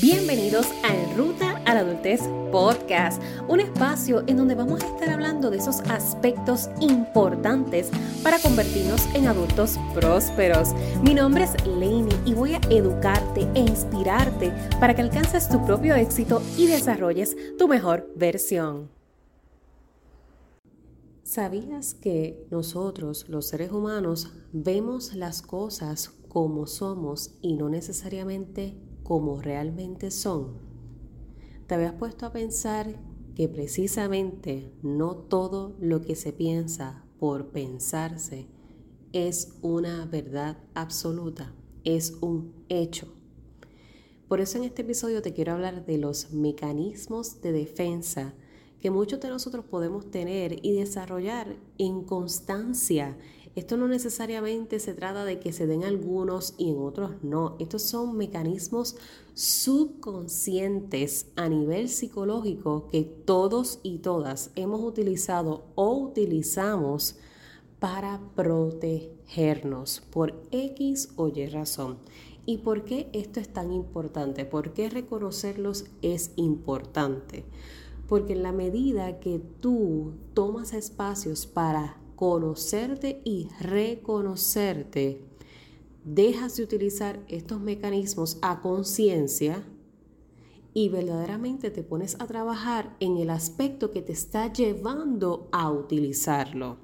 Bienvenidos a En Ruta a la Adultez Podcast, un espacio en donde vamos a estar hablando de esos aspectos importantes para convertirnos en adultos prósperos. Mi nombre es Lainey y voy a educarte e inspirarte para que alcances tu propio éxito y desarrolles tu mejor versión. ¿Sabías que nosotros, los seres humanos, vemos las cosas como somos y no necesariamente como realmente son, ¿te habías puesto a pensar que precisamente no todo lo que se piensa por pensarse es una verdad absoluta, es un hecho? Por eso en este episodio te quiero hablar de los mecanismos de defensa que muchos de nosotros podemos tener y desarrollar en constancia esto no necesariamente se trata de que se den algunos y en otros no. Estos son mecanismos subconscientes a nivel psicológico que todos y todas hemos utilizado o utilizamos para protegernos por X o Y razón. ¿Y por qué esto es tan importante? ¿Por qué reconocerlos es importante? Porque en la medida que tú tomas espacios para conocerte y reconocerte, dejas de utilizar estos mecanismos a conciencia y verdaderamente te pones a trabajar en el aspecto que te está llevando a utilizarlo.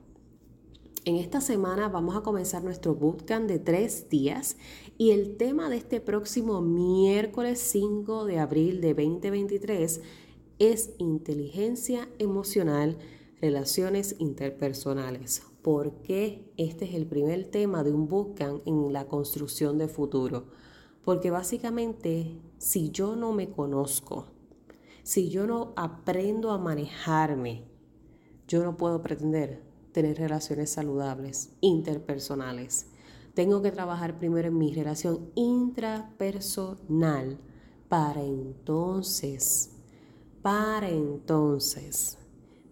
En esta semana vamos a comenzar nuestro bootcamp de tres días y el tema de este próximo miércoles 5 de abril de 2023 es inteligencia emocional relaciones interpersonales. ¿Por qué este es el primer tema de un bootcamp en la construcción de futuro? Porque básicamente si yo no me conozco, si yo no aprendo a manejarme, yo no puedo pretender tener relaciones saludables, interpersonales. Tengo que trabajar primero en mi relación intrapersonal para entonces, para entonces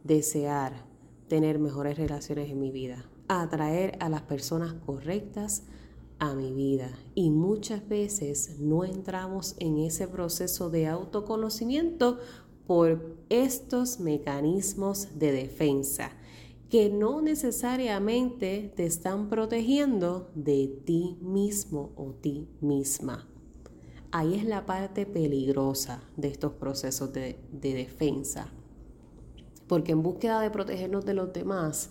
desear tener mejores relaciones en mi vida, atraer a las personas correctas a mi vida. Y muchas veces no entramos en ese proceso de autoconocimiento por estos mecanismos de defensa que no necesariamente te están protegiendo de ti mismo o ti misma. Ahí es la parte peligrosa de estos procesos de, de defensa porque en búsqueda de protegernos de los demás,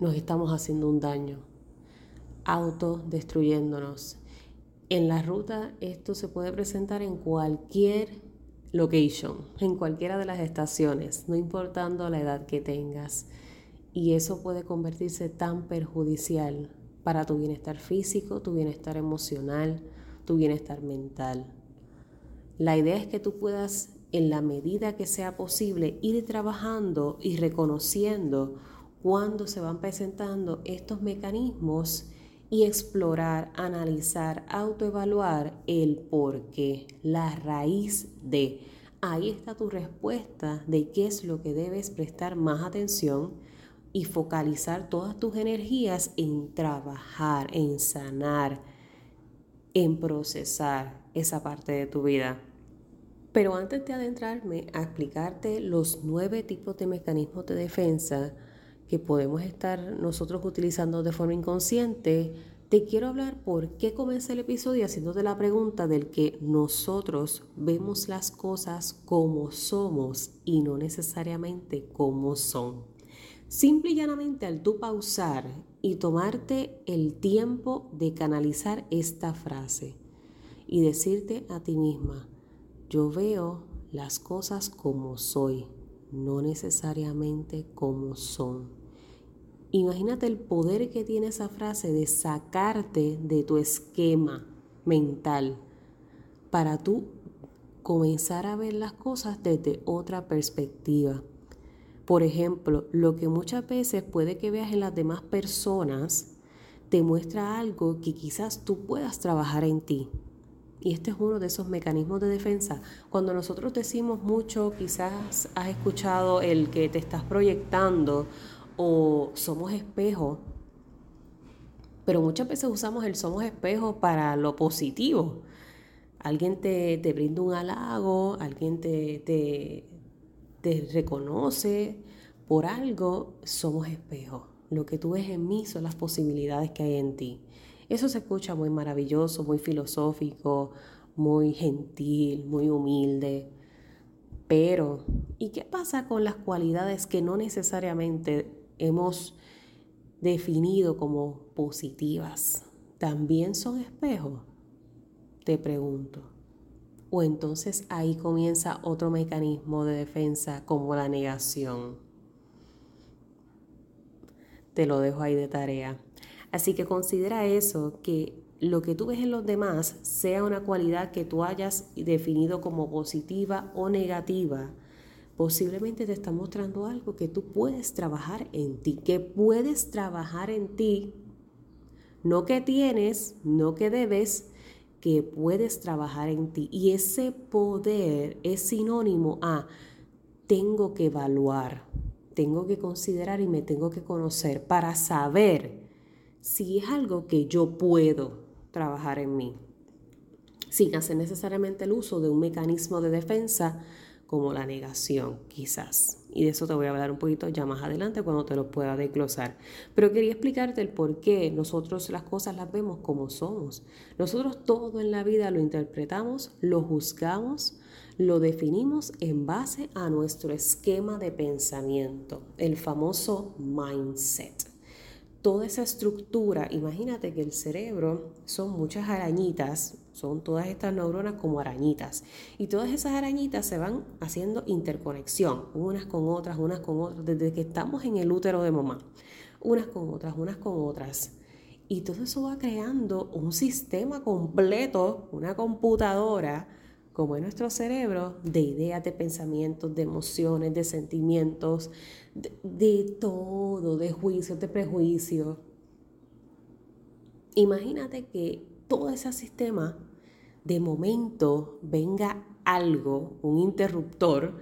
nos estamos haciendo un daño, autodestruyéndonos. En la ruta esto se puede presentar en cualquier location, en cualquiera de las estaciones, no importando la edad que tengas. Y eso puede convertirse tan perjudicial para tu bienestar físico, tu bienestar emocional, tu bienestar mental. La idea es que tú puedas en la medida que sea posible, ir trabajando y reconociendo cuando se van presentando estos mecanismos y explorar, analizar, autoevaluar el por qué, la raíz de. Ahí está tu respuesta de qué es lo que debes prestar más atención y focalizar todas tus energías en trabajar, en sanar, en procesar esa parte de tu vida. Pero antes de adentrarme a explicarte los nueve tipos de mecanismos de defensa que podemos estar nosotros utilizando de forma inconsciente, te quiero hablar por qué comencé el episodio haciéndote la pregunta del que nosotros vemos las cosas como somos y no necesariamente como son. Simple y llanamente al tú pausar y tomarte el tiempo de canalizar esta frase y decirte a ti misma, yo veo las cosas como soy, no necesariamente como son. Imagínate el poder que tiene esa frase de sacarte de tu esquema mental para tú comenzar a ver las cosas desde otra perspectiva. Por ejemplo, lo que muchas veces puede que veas en las demás personas te muestra algo que quizás tú puedas trabajar en ti. Y este es uno de esos mecanismos de defensa. Cuando nosotros decimos mucho, quizás has escuchado el que te estás proyectando o somos espejo, pero muchas veces usamos el somos espejo para lo positivo. alguien te, te brinda un halago, alguien te, te, te reconoce por algo, somos espejos. Lo que tú ves en mí son las posibilidades que hay en ti. Eso se escucha muy maravilloso, muy filosófico, muy gentil, muy humilde. Pero, ¿y qué pasa con las cualidades que no necesariamente hemos definido como positivas? ¿También son espejos? Te pregunto. O entonces ahí comienza otro mecanismo de defensa como la negación. Te lo dejo ahí de tarea. Así que considera eso, que lo que tú ves en los demás sea una cualidad que tú hayas definido como positiva o negativa, posiblemente te está mostrando algo que tú puedes trabajar en ti, que puedes trabajar en ti, no que tienes, no que debes, que puedes trabajar en ti. Y ese poder es sinónimo a tengo que evaluar, tengo que considerar y me tengo que conocer para saber si es algo que yo puedo trabajar en mí, sin hacer necesariamente el uso de un mecanismo de defensa como la negación, quizás. Y de eso te voy a hablar un poquito ya más adelante cuando te lo pueda desglosar. Pero quería explicarte el por qué nosotros las cosas las vemos como somos. Nosotros todo en la vida lo interpretamos, lo juzgamos, lo definimos en base a nuestro esquema de pensamiento, el famoso mindset toda esa estructura, imagínate que el cerebro son muchas arañitas, son todas estas neuronas como arañitas, y todas esas arañitas se van haciendo interconexión, unas con otras, unas con otras, desde que estamos en el útero de mamá, unas con otras, unas con otras. Y todo eso va creando un sistema completo, una computadora, como es nuestro cerebro, de ideas, de pensamientos, de emociones, de sentimientos, de, todo, de juicios, de prejuicios. Imagínate que todo ese sistema, de momento, venga algo, un interruptor,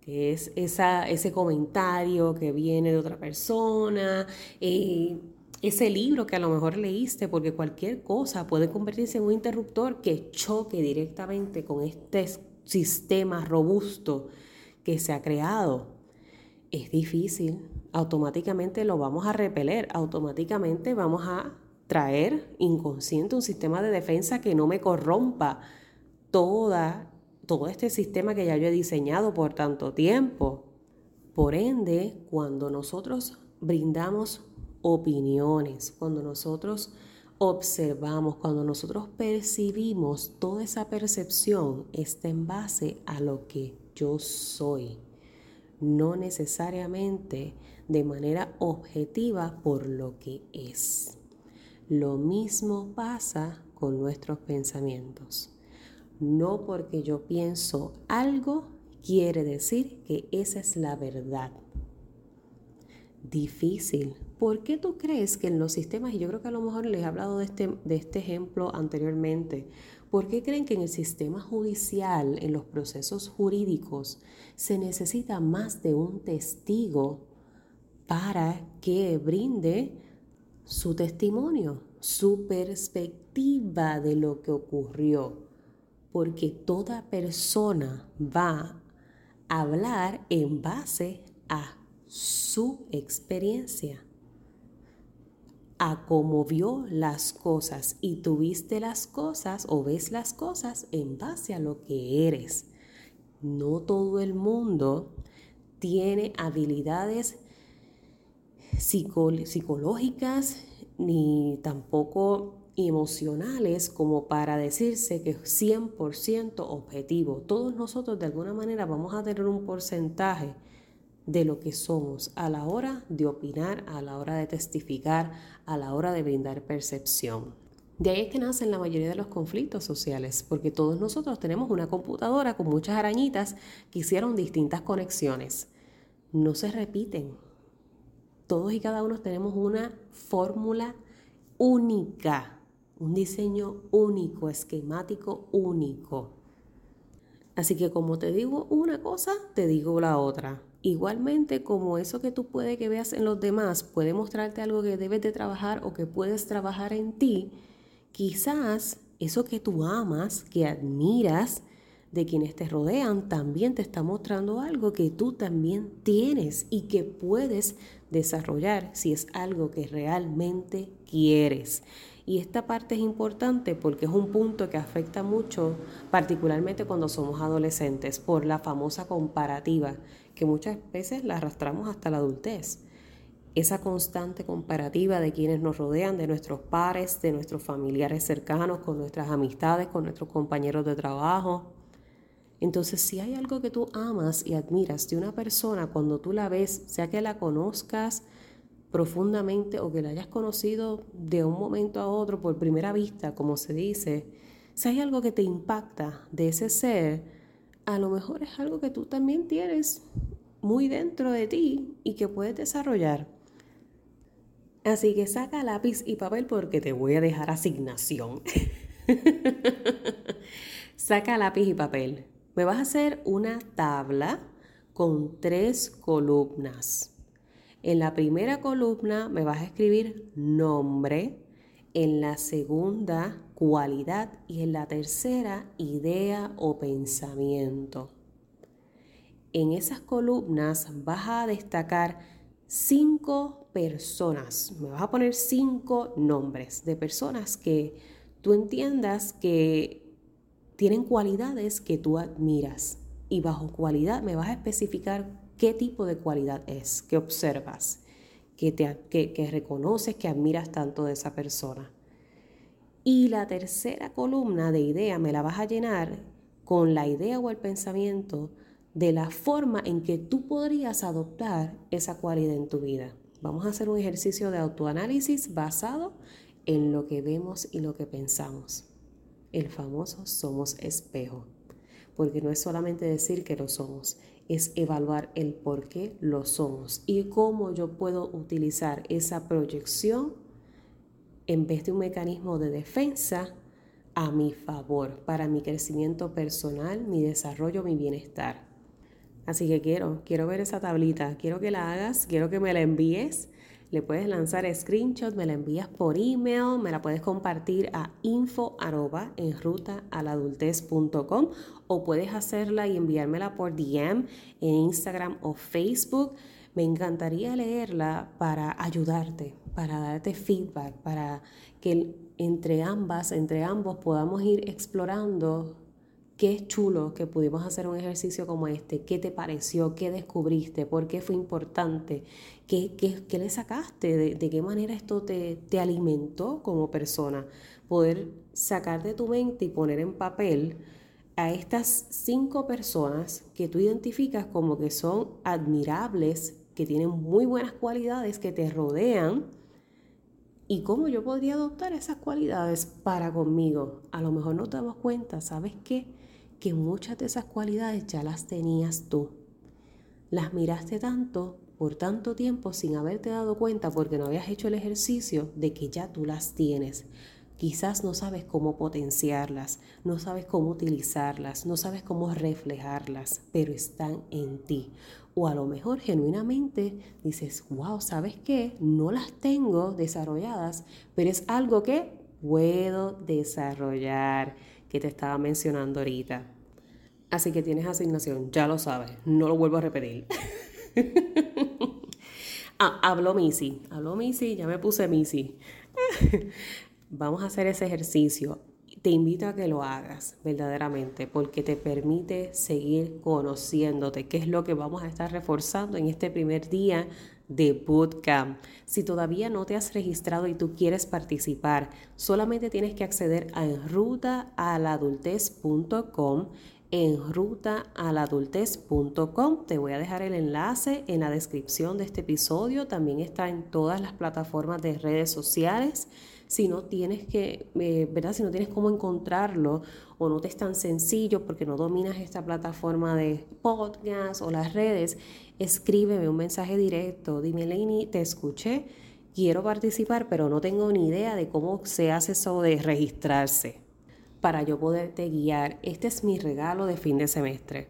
que es esa, ese comentario que viene de otra persona, eh, ese libro que a lo mejor leíste, porque cualquier cosa puede convertirse en un interruptor que choque directamente con este sistema robusto que se ha creado es difícil. Automáticamente lo vamos a repeler, automáticamente vamos a traer inconsciente un sistema de defensa que no me corrompa toda, todo este sistema que ya yo he diseñado por tanto tiempo. Por ende, cuando nosotros brindamos opiniones, cuando nosotros observamos, cuando nosotros percibimos, toda esa percepción está en base a lo que yo soy no necesariamente de manera objetiva por lo que es. Lo mismo pasa con nuestros pensamientos. No porque yo pienso algo quiere decir que esa es la verdad. Difícil. ¿Por qué tú crees que en los sistemas, y yo creo que a lo mejor les he hablado de este, de este ejemplo anteriormente, ¿Por qué creen que en el sistema judicial, en los procesos jurídicos, se necesita más de un testigo para que brinde su testimonio, su perspectiva de lo que ocurrió? Porque toda persona va a hablar en base a su experiencia a las cosas y tuviste las cosas o ves las cosas en base a lo que eres. No todo el mundo tiene habilidades psicológicas ni tampoco emocionales como para decirse que es 100% objetivo. Todos nosotros de alguna manera vamos a tener un porcentaje de lo que somos a la hora de opinar, a la hora de testificar, a la hora de brindar percepción. De ahí es que nacen la mayoría de los conflictos sociales, porque todos nosotros tenemos una computadora con muchas arañitas que hicieron distintas conexiones. No se repiten. Todos y cada uno tenemos una fórmula única, un diseño único, esquemático único. Así que como te digo una cosa, te digo la otra. Igualmente, como eso que tú puedes que veas en los demás puede mostrarte algo que debes de trabajar o que puedes trabajar en ti, quizás eso que tú amas, que admiras de quienes te rodean, también te está mostrando algo que tú también tienes y que puedes desarrollar si es algo que realmente quieres. Y esta parte es importante porque es un punto que afecta mucho, particularmente cuando somos adolescentes, por la famosa comparativa, que muchas veces la arrastramos hasta la adultez. Esa constante comparativa de quienes nos rodean, de nuestros pares, de nuestros familiares cercanos, con nuestras amistades, con nuestros compañeros de trabajo. Entonces, si hay algo que tú amas y admiras de una persona, cuando tú la ves, sea que la conozcas, profundamente o que la hayas conocido de un momento a otro por primera vista, como se dice, si hay algo que te impacta de ese ser, a lo mejor es algo que tú también tienes muy dentro de ti y que puedes desarrollar. Así que saca lápiz y papel porque te voy a dejar asignación. saca lápiz y papel. Me vas a hacer una tabla con tres columnas. En la primera columna me vas a escribir nombre, en la segunda cualidad y en la tercera idea o pensamiento. En esas columnas vas a destacar cinco personas, me vas a poner cinco nombres de personas que tú entiendas que tienen cualidades que tú admiras y bajo cualidad me vas a especificar qué tipo de cualidad es, qué observas, que, te, reconoces, que admiras tanto de esa persona. Y la tercera columna de idea me la vas a llenar con la idea o el pensamiento de la forma en que tú podrías adoptar esa cualidad en tu vida. Vamos a hacer un ejercicio de autoanálisis basado en lo que vemos y lo que pensamos. El famoso somos espejo, porque no es solamente decir que lo somos, es evaluar el por qué lo somos y cómo yo puedo utilizar esa proyección en vez de un mecanismo de defensa a mi favor, para mi crecimiento personal, mi desarrollo, mi bienestar. Así que quiero, quiero ver esa tablita, quiero que la hagas, quiero que me la envíes le puedes lanzar screenshot, me la envías por email, me la puedes compartir a info en ruta o puedes hacerla y enviármela por DM en Instagram o Facebook. Me encantaría leerla para ayudarte, para darte feedback, para que entre ambas, entre ambos podamos ir explorando qué chulo que pudimos hacer un ejercicio como este, qué te pareció, qué descubriste, por qué fue importante, qué, qué, le sacaste, de, qué manera esto te, te alimentó como persona. Poder sacar de tu mente y poner en papel a estas cinco personas que tú identificas como que son admirables, que tienen muy buenas cualidades, que te rodean, y cómo yo podría adoptar esas cualidades para conmigo. A lo mejor no te damos cuenta, ¿sabes qué? que muchas de esas cualidades ya las tenías tú. Las miraste tanto por tanto tiempo sin haberte dado cuenta porque no habías hecho el ejercicio de que ya tú las tienes. Quizás no sabes cómo potenciarlas, no sabes cómo utilizarlas, no sabes cómo reflejarlas, pero están en ti. O a lo mejor genuinamente dices, wow, ¿sabes qué? No las tengo desarrolladas, pero es algo que puedo desarrollar que te estaba mencionando ahorita. Así que tienes asignación, ya lo sabes, no lo vuelvo a repetir. ah, habló Missy, habló Missy, ya me puse Missy. Vamos a hacer ese ejercicio. Te invito a que lo hagas verdaderamente porque te permite seguir conociéndote, que es lo que vamos a estar reforzando en este primer día de Bootcamp. Si todavía no te has registrado y tú quieres participar, solamente tienes que acceder a enrutaaladultez.com en rutaaladultez.com. Te voy a dejar el enlace en la descripción de este episodio. También está en todas las plataformas de redes sociales. Si no tienes que, eh, ¿verdad? Si no tienes cómo encontrarlo o no te es tan sencillo porque no dominas esta plataforma de podcast o las redes, escríbeme un mensaje directo. Dime, Lainey, te escuché, quiero participar, pero no tengo ni idea de cómo se hace eso de registrarse para yo poderte guiar. Este es mi regalo de fin de semestre.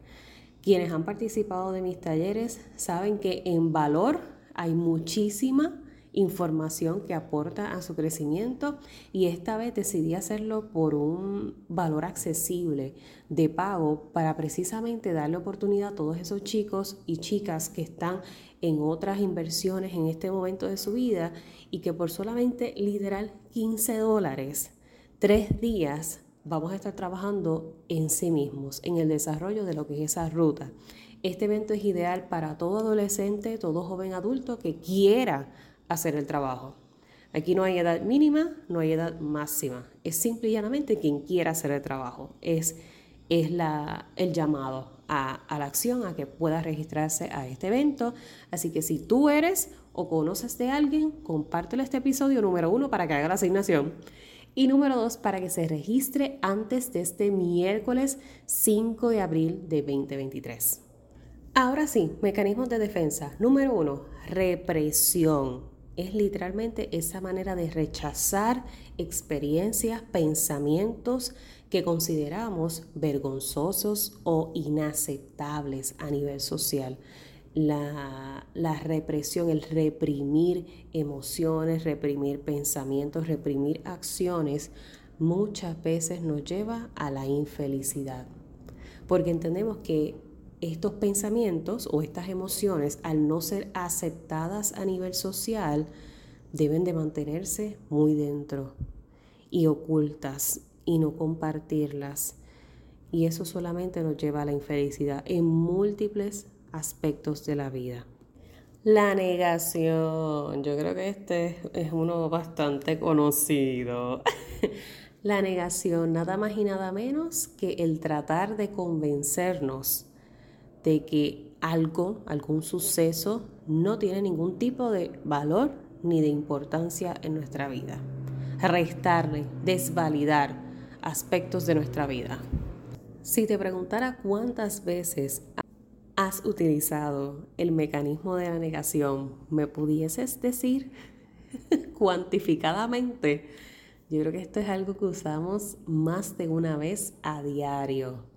Quienes han participado de mis talleres saben que en valor hay muchísima información que aporta a su crecimiento y esta vez decidí hacerlo por un valor accesible de pago para precisamente darle oportunidad a todos esos chicos y chicas que están en otras inversiones en este momento de su vida y que por solamente literal 15 dólares, tres días, vamos a estar trabajando en sí mismos, en el desarrollo de lo que es esa ruta. Este evento es ideal para todo adolescente, todo joven adulto que quiera hacer el trabajo. Aquí no hay edad mínima, no hay edad máxima. Es simple y llanamente quien quiera hacer el trabajo. Es, es la, el llamado a, a, la acción, a que pueda registrarse a este evento. Así que si tú eres o conoces de alguien, compártelo este episodio número uno para que haga la asignación. Y número dos, para que se registre antes de este miércoles 5 de abril de 2023. Ahora sí, mecanismos de defensa. Número uno, represión. Es literalmente esa manera de rechazar experiencias, pensamientos que consideramos vergonzosos o inaceptables a nivel social. La, la, represión, el reprimir emociones, reprimir pensamientos, reprimir acciones, muchas veces nos lleva a la infelicidad. Porque entendemos que estos pensamientos o estas emociones, al no ser aceptadas a nivel social, deben de mantenerse muy dentro y ocultas y no compartirlas. Y eso solamente nos lleva a la infelicidad en múltiples aspectos de la vida. La negación, yo creo que este es uno bastante conocido. la negación, nada más y nada menos que el tratar de convencernos de que algo, algún suceso, no tiene ningún tipo de valor ni de importancia en nuestra vida. Restarle, desvalidar aspectos de nuestra vida. Si te preguntara cuántas veces has utilizado el mecanismo de la negación, ¿me pudieses decir cuantificadamente? Yo creo que esto es algo que usamos más de una vez a diario.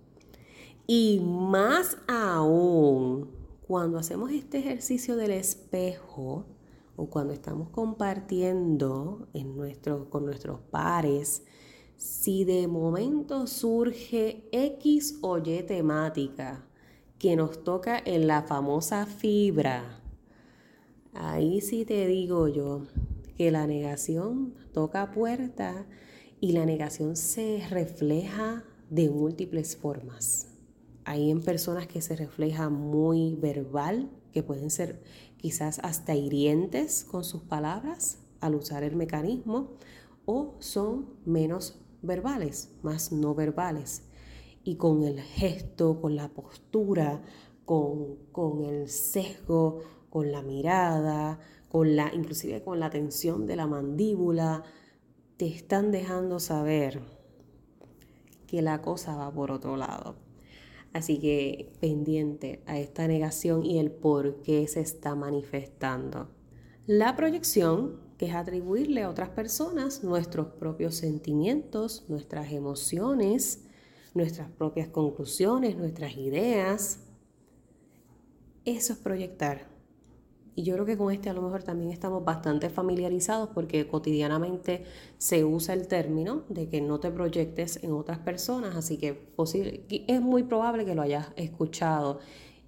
Y más aún, cuando hacemos este ejercicio del espejo o cuando estamos compartiendo en con nuestros pares, si de momento surge X o Y temática que nos toca en la famosa fibra, ahí sí te digo yo que la negación toca puerta y la negación se refleja de múltiples formas. Hay en personas que se refleja muy verbal, que pueden ser quizás hasta hirientes con sus palabras al usar el mecanismo, o son menos verbales, más no verbales. Y con el gesto, con la postura, con, con el sesgo, con la mirada, con la, inclusive con la tensión de la mandíbula, te están dejando saber que la cosa va por otro lado. Así que pendiente a esta negación y el por qué se está manifestando. La proyección, que es atribuirle a otras personas nuestros propios sentimientos, nuestras emociones, nuestras propias conclusiones, nuestras ideas. Eso es proyectar. Y yo creo que con este a lo mejor también estamos bastante familiarizados porque cotidianamente se usa el término de que no te proyectes en otras personas, así que es muy probable que lo hayas escuchado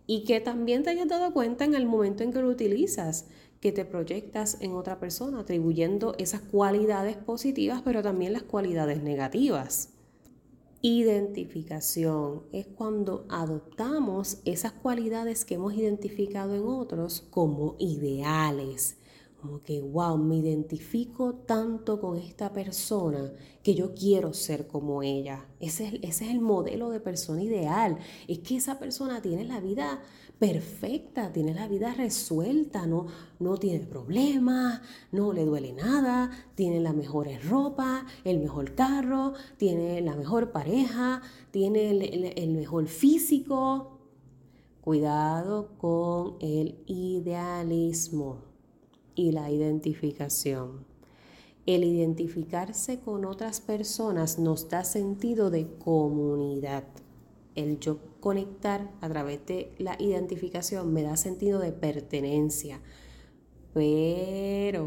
y que también te hayas dado cuenta en el momento en que lo utilizas, que te proyectas en otra persona, atribuyendo esas cualidades positivas, pero también las cualidades negativas. Identificación es cuando adoptamos esas cualidades que hemos identificado en otros como ideales. Como que, wow, me identifico tanto con esta persona que yo quiero ser como ella. Ese es, ese es el modelo de persona ideal. Es que esa persona tiene la vida perfecta, tiene la vida resuelta, no, no tiene problemas, no le duele nada, tiene la mejor ropa, el mejor carro, tiene la mejor pareja, tiene el, mejor físico. Cuidado con el idealismo y la identificación. El identificarse con otras personas nos da sentido de comunidad el yo conectar a través de la identificación me da sentido de pertenencia. Pero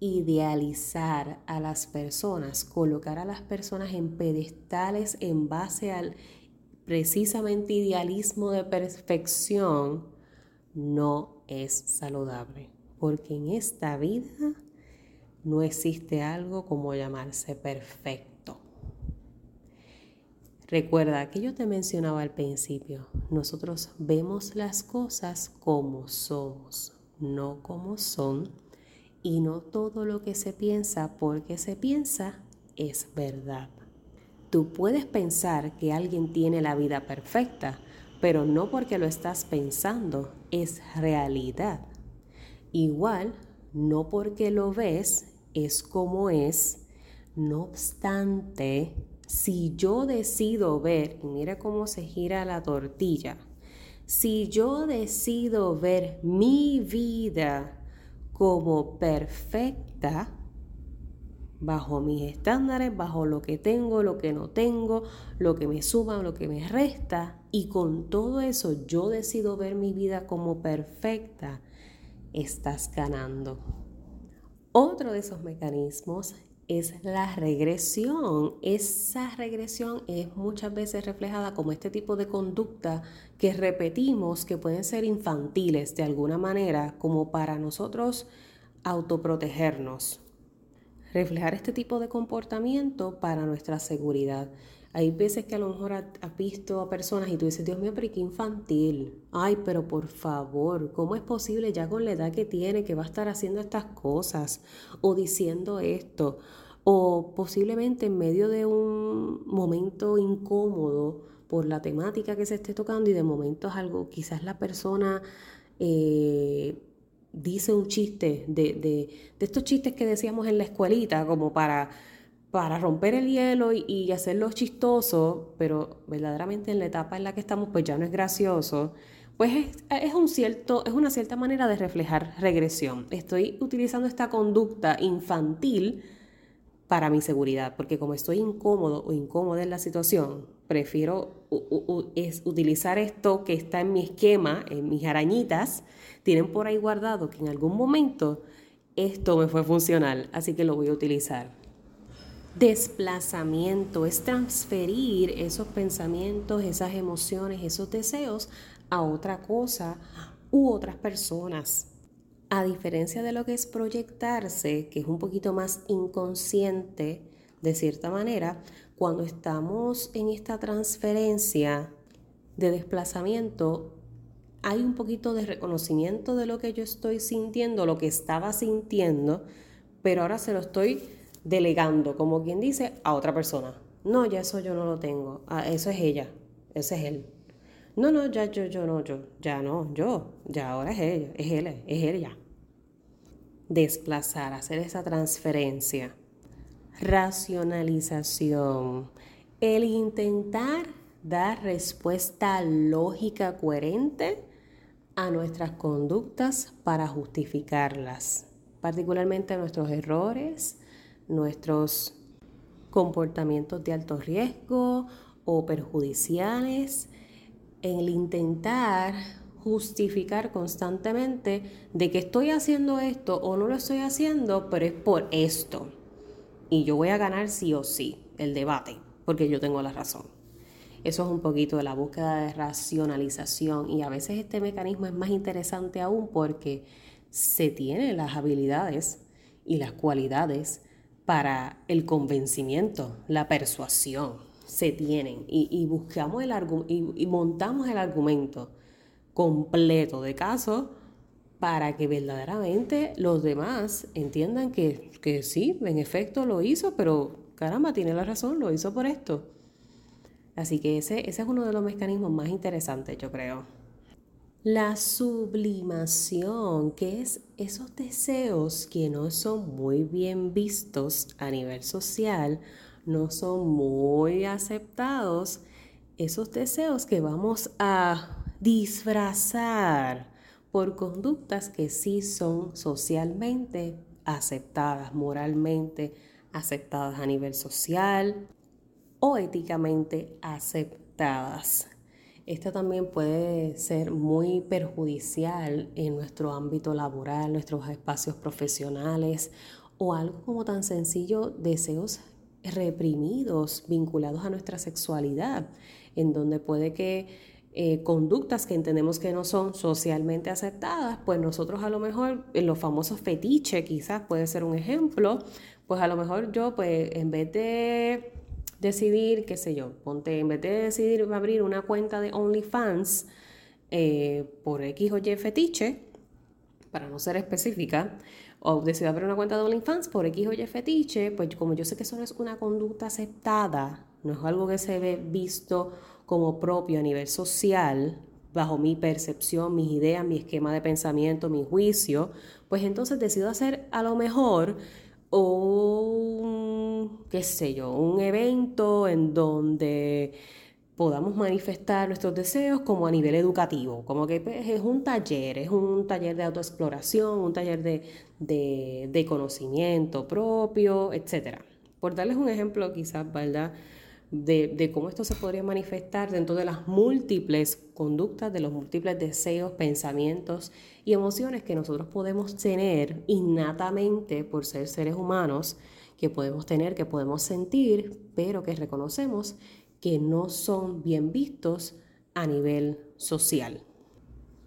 idealizar a las personas, colocar a las personas en pedestales en base al precisamente idealismo de perfección, no es saludable. Porque en esta vida no existe algo como llamarse perfecto. Recuerda que yo te mencionaba al principio, nosotros vemos las cosas como somos, no como son, y no todo lo que se piensa porque se piensa es verdad. Tú puedes pensar que alguien tiene la vida perfecta, pero no porque lo estás pensando, es realidad. Igual, no porque lo ves, es como es. No obstante, si yo decido ver, y mira cómo se gira la tortilla, si yo decido ver mi vida como perfecta, bajo mis estándares, bajo lo que tengo, lo que no tengo, lo que me suma, lo que me resta, y con todo eso yo decido ver mi vida como perfecta, estás ganando. Otro de esos mecanismos es la regresión. Esa regresión es muchas veces reflejada como este tipo de conducta que repetimos que pueden ser infantiles de alguna manera, como para nosotros autoprotegernos. Reflejar este tipo de comportamiento para nuestra seguridad. Hay veces que a lo mejor has visto a personas y tú dices, Dios mío, pero qué infantil. Ay, pero por favor, ¿cómo es posible ya con la edad que tiene que va a estar haciendo estas cosas o diciendo esto? O posiblemente en medio de un momento incómodo por la temática que se esté tocando y de momento es algo, quizás la persona... Eh, dice un chiste de, de, de estos chistes que decíamos en la escuelita, como para para romper el hielo y, hacerlo chistoso, pero verdaderamente en la etapa en la que estamos, pues ya no es gracioso, pues es, un cierto, es una cierta manera de reflejar regresión. Estoy utilizando esta conducta infantil para mi seguridad, porque como estoy incómodo o incómoda en la situación, prefiero es utilizar esto que está en mi esquema, en mis arañitas, tienen por ahí guardado que en algún momento esto me fue funcional, así que lo voy a utilizar desplazamiento, es transferir esos pensamientos, esas emociones, esos deseos a otra cosa u otras personas. A diferencia de lo que es proyectarse, que es un poquito más inconsciente de cierta manera, cuando estamos en esta transferencia de desplazamiento, hay un poquito de reconocimiento de lo que yo estoy sintiendo, lo que estaba sintiendo, pero ahora se lo estoy delegando, como quien dice, a otra persona. No, ya eso yo no lo tengo. Ah, eso es ella. Ese es él. No, no, ya yo, yo no, yo. Ya no, yo. Ya ahora es ella. Es él, es ella. Desplazar, hacer esa transferencia. Racionalización. El intentar dar respuesta lógica, coherente a nuestras conductas para justificarlas, particularmente nuestros errores, nuestros comportamientos de alto riesgo o perjudiciales, en el intentar justificar constantemente de que estoy haciendo esto o no lo estoy haciendo, pero es por esto. Y yo voy a ganar sí o sí el debate, porque yo tengo la razón. Eso es un poquito de la búsqueda de racionalización y a veces este mecanismo es más interesante aún porque se tienen las habilidades y las cualidades para el convencimiento, la persuasión, se tienen y, buscamos el y, montamos el argumento completo de caso para que verdaderamente los demás entiendan que, que sí, en efecto lo hizo, pero caramba, tiene la razón, lo hizo por esto. Así que ese, ese es uno de los mecanismos más interesantes, yo creo. La sublimación, que es esos deseos que no son muy bien vistos a nivel social, no son muy aceptados, esos deseos que vamos a disfrazar por conductas que sí son socialmente aceptadas, moralmente aceptadas a nivel social o éticamente aceptadas. Esta también puede ser muy perjudicial en nuestro ámbito laboral, nuestros espacios profesionales o algo como tan sencillo, deseos reprimidos vinculados a nuestra sexualidad, en donde puede que eh, conductas que entendemos que no son socialmente aceptadas, pues nosotros a lo mejor, en los famosos fetiches quizás puede ser un ejemplo, pues a lo mejor yo pues en vez de decidir, qué sé yo, ponte, en vez de decidir abrir una cuenta de OnlyFans eh, por X o Y fetiche, para no ser específica, o decidir abrir una cuenta de OnlyFans por X o Y fetiche, pues como yo sé que eso no es una conducta aceptada, no es algo que se ve visto como propio a nivel social, bajo mi percepción, mis ideas, mi esquema de pensamiento, mi juicio, pues entonces decido hacer a lo mejor un, qué sé yo, un evento en donde podamos manifestar nuestros deseos como a nivel educativo, como que pues, es un taller, es un taller de autoexploración, un taller de, de conocimiento propio, etc. Por darles un ejemplo quizás, ¿verdad? De, cómo esto se podría manifestar dentro de las múltiples conductas, de los múltiples deseos, pensamientos y emociones que nosotros podemos tener innatamente por ser seres humanos, que podemos tener, que podemos sentir, pero que reconocemos que no son bien vistos a nivel social.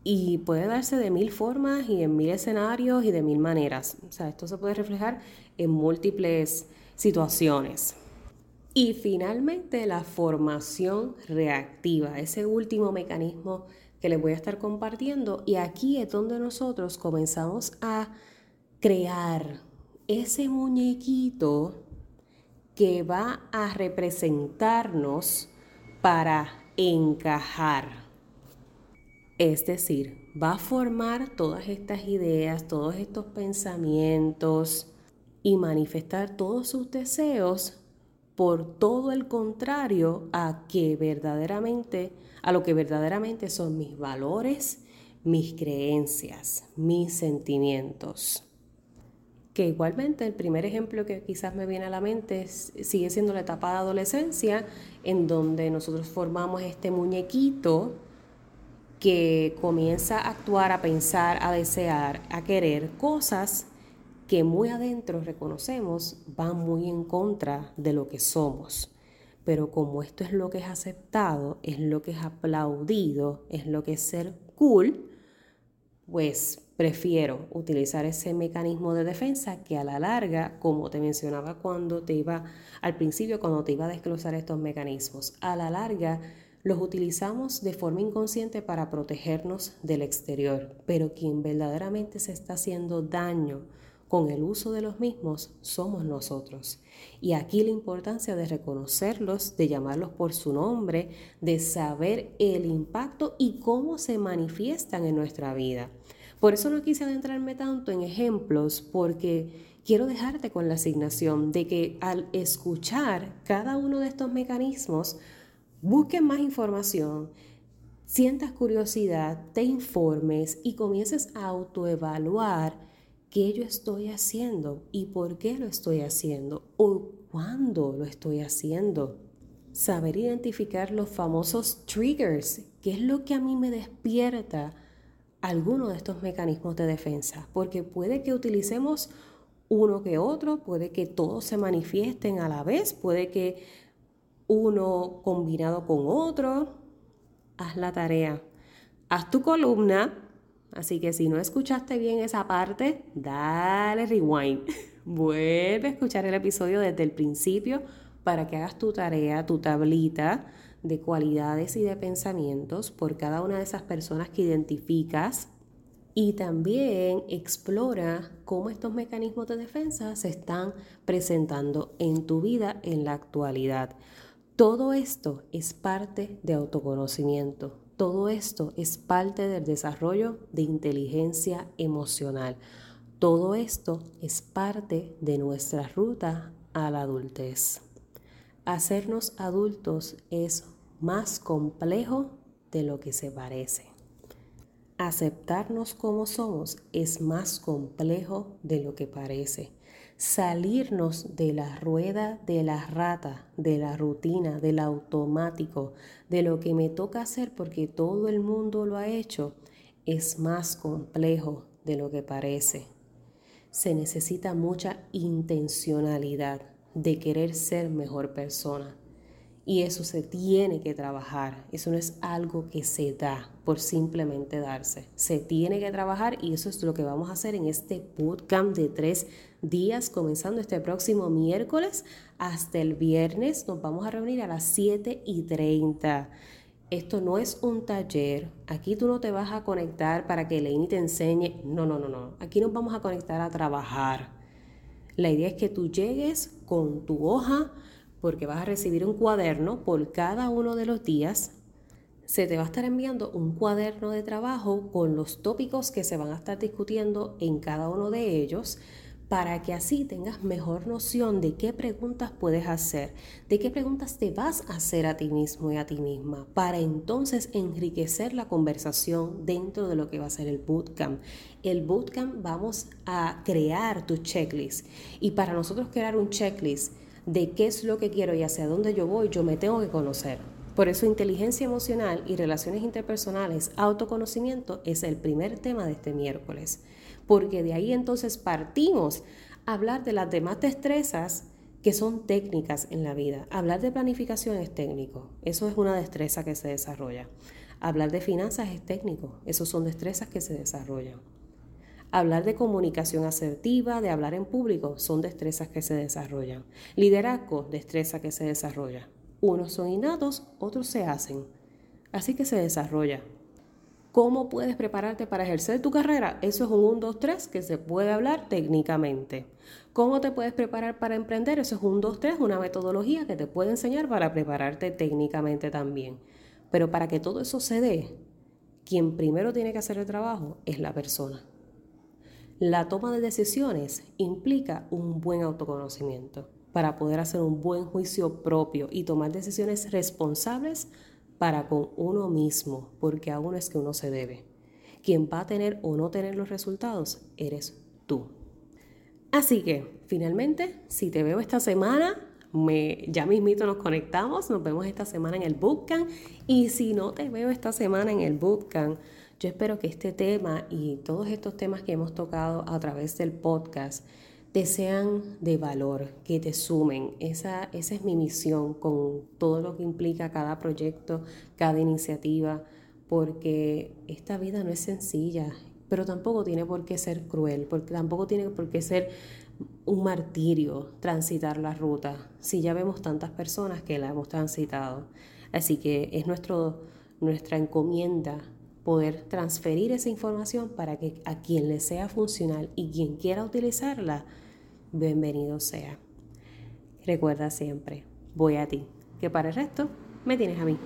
Y puede darse de mil formas y en mil escenarios y de mil maneras. O sea, esto se puede reflejar en múltiples situaciones. Y finalmente la formación reactiva, ese último mecanismo que les voy a estar compartiendo. Y aquí es donde nosotros comenzamos a crear ese muñequito que va a representarnos para encajar. Es decir, va a formar todas estas ideas, todos estos pensamientos y manifestar todos sus deseos por todo el contrario a que verdaderamente a lo que verdaderamente son mis valores, mis creencias, mis sentimientos. Que igualmente el primer ejemplo que quizás me viene a la mente sigue siendo la etapa de adolescencia, en donde nosotros formamos este muñequito que comienza a actuar, a pensar, a desear, a querer cosas que muy adentro reconocemos van muy en contra de lo que somos. Pero como esto es lo que es aceptado, es lo que es aplaudido, es lo que es ser cool, pues prefiero utilizar ese mecanismo de defensa que a la larga, como te mencionaba cuando te iba al principio, cuando te iba a desglosar estos mecanismos, a la larga los utilizamos de forma inconsciente para protegernos del exterior, pero quien verdaderamente se está haciendo daño con el uso de los mismos somos nosotros. Y aquí la importancia de reconocerlos, de llamarlos por su nombre, de saber el impacto y cómo se manifiestan en nuestra vida. Por eso no quise adentrarme tanto en ejemplos, porque quiero dejarte con la asignación de que al escuchar cada uno de estos mecanismos, busques más información, sientas curiosidad, te informes y comiences a autoevaluar qué yo estoy haciendo y por qué lo estoy haciendo o cuándo lo estoy haciendo. Saber identificar los famosos triggers, qué es lo que a mí me despierta alguno de estos mecanismos de defensa, porque puede que utilicemos uno que otro, puede que todos se manifiesten a la vez, puede que uno combinado con otro. Haz la tarea. Haz tu columna, Así que si no escuchaste bien esa parte, dale rewind. Vuelve a escuchar el episodio desde el principio para que hagas tu tarea, tu tablita de cualidades y de pensamientos por cada una de esas personas que identificas y también explora cómo estos mecanismos de defensa se están presentando en tu vida en la actualidad. Todo esto es parte de autoconocimiento. Todo esto es parte del desarrollo de inteligencia emocional. Todo esto es parte de nuestra ruta a la adultez. Hacernos adultos es más complejo de lo que se parece. Aceptarnos como somos es más complejo de lo que parece. Salirnos de la rueda de la rata, de la rutina, del automático, de lo que me toca hacer porque todo el mundo lo ha hecho, es más complejo de lo que parece. Se necesita mucha intencionalidad de querer ser mejor persona. Y eso se tiene que trabajar. Eso no es algo que se da por simplemente darse. Se tiene que trabajar y eso es lo que vamos a hacer en este bootcamp de tres días, comenzando este próximo miércoles hasta el viernes. Nos vamos a reunir a las 7 y 30. Esto no es un taller. Aquí tú no te vas a conectar para que Leini te enseñe. No, no, no, no. Aquí nos vamos a conectar a trabajar. La idea es que tú llegues con tu hoja porque vas a recibir un cuaderno por cada uno de los días. Se te va a estar enviando un cuaderno de trabajo con los tópicos que se van a estar discutiendo en cada uno de ellos para que así tengas mejor noción de qué preguntas puedes hacer, de qué preguntas te vas a hacer a ti mismo y a ti misma, para entonces enriquecer la conversación dentro de lo que va a ser el bootcamp. El bootcamp vamos a crear tu checklist y para nosotros crear un checklist de qué es lo que quiero y hacia dónde yo voy, yo me tengo que conocer. Por eso inteligencia emocional y relaciones interpersonales, autoconocimiento es el primer tema de este miércoles, porque de ahí entonces partimos a hablar de las demás destrezas que son técnicas en la vida. Hablar de planificación es técnico, eso es una destreza que se desarrolla. Hablar de finanzas es técnico, eso son destrezas que se desarrollan. Hablar de comunicación asertiva, de hablar en público, son destrezas que se desarrollan. Liderazgo, destreza que se desarrolla. Unos son innatos, otros se hacen. Así que se desarrolla. ¿Cómo puedes prepararte para ejercer tu carrera? Eso es un 1, 2, 3 que se puede hablar técnicamente. ¿Cómo te puedes preparar para emprender? Eso es un 2, 3, una metodología que te puede enseñar para prepararte técnicamente también. Pero para que todo eso se dé, quien primero tiene que hacer el trabajo es la persona. La toma de decisiones implica un buen autoconocimiento para poder hacer un buen juicio propio y tomar decisiones responsables para con uno mismo, porque a uno es que uno se debe. Quien va a tener o no tener los resultados eres tú. Así que, finalmente, si te veo esta semana, me, ya mismito nos conectamos, nos vemos esta semana en el Bootcamp y si no te veo esta semana en el Bootcamp, yo espero que este tema y todos estos temas que hemos tocado a través del podcast te sean de valor, que te sumen. Esa, esa es mi misión con todo lo que implica cada proyecto, cada iniciativa, porque esta vida no es sencilla, pero tampoco tiene por qué ser cruel, porque tampoco tiene por qué ser un martirio transitar la ruta, si ya vemos tantas personas que la hemos transitado. Así que es nuestro, nuestra encomienda poder transferir esa información para que a quien le sea funcional y quien quiera utilizarla, bienvenido sea. Recuerda siempre, voy a ti, que para el resto me tienes a mí.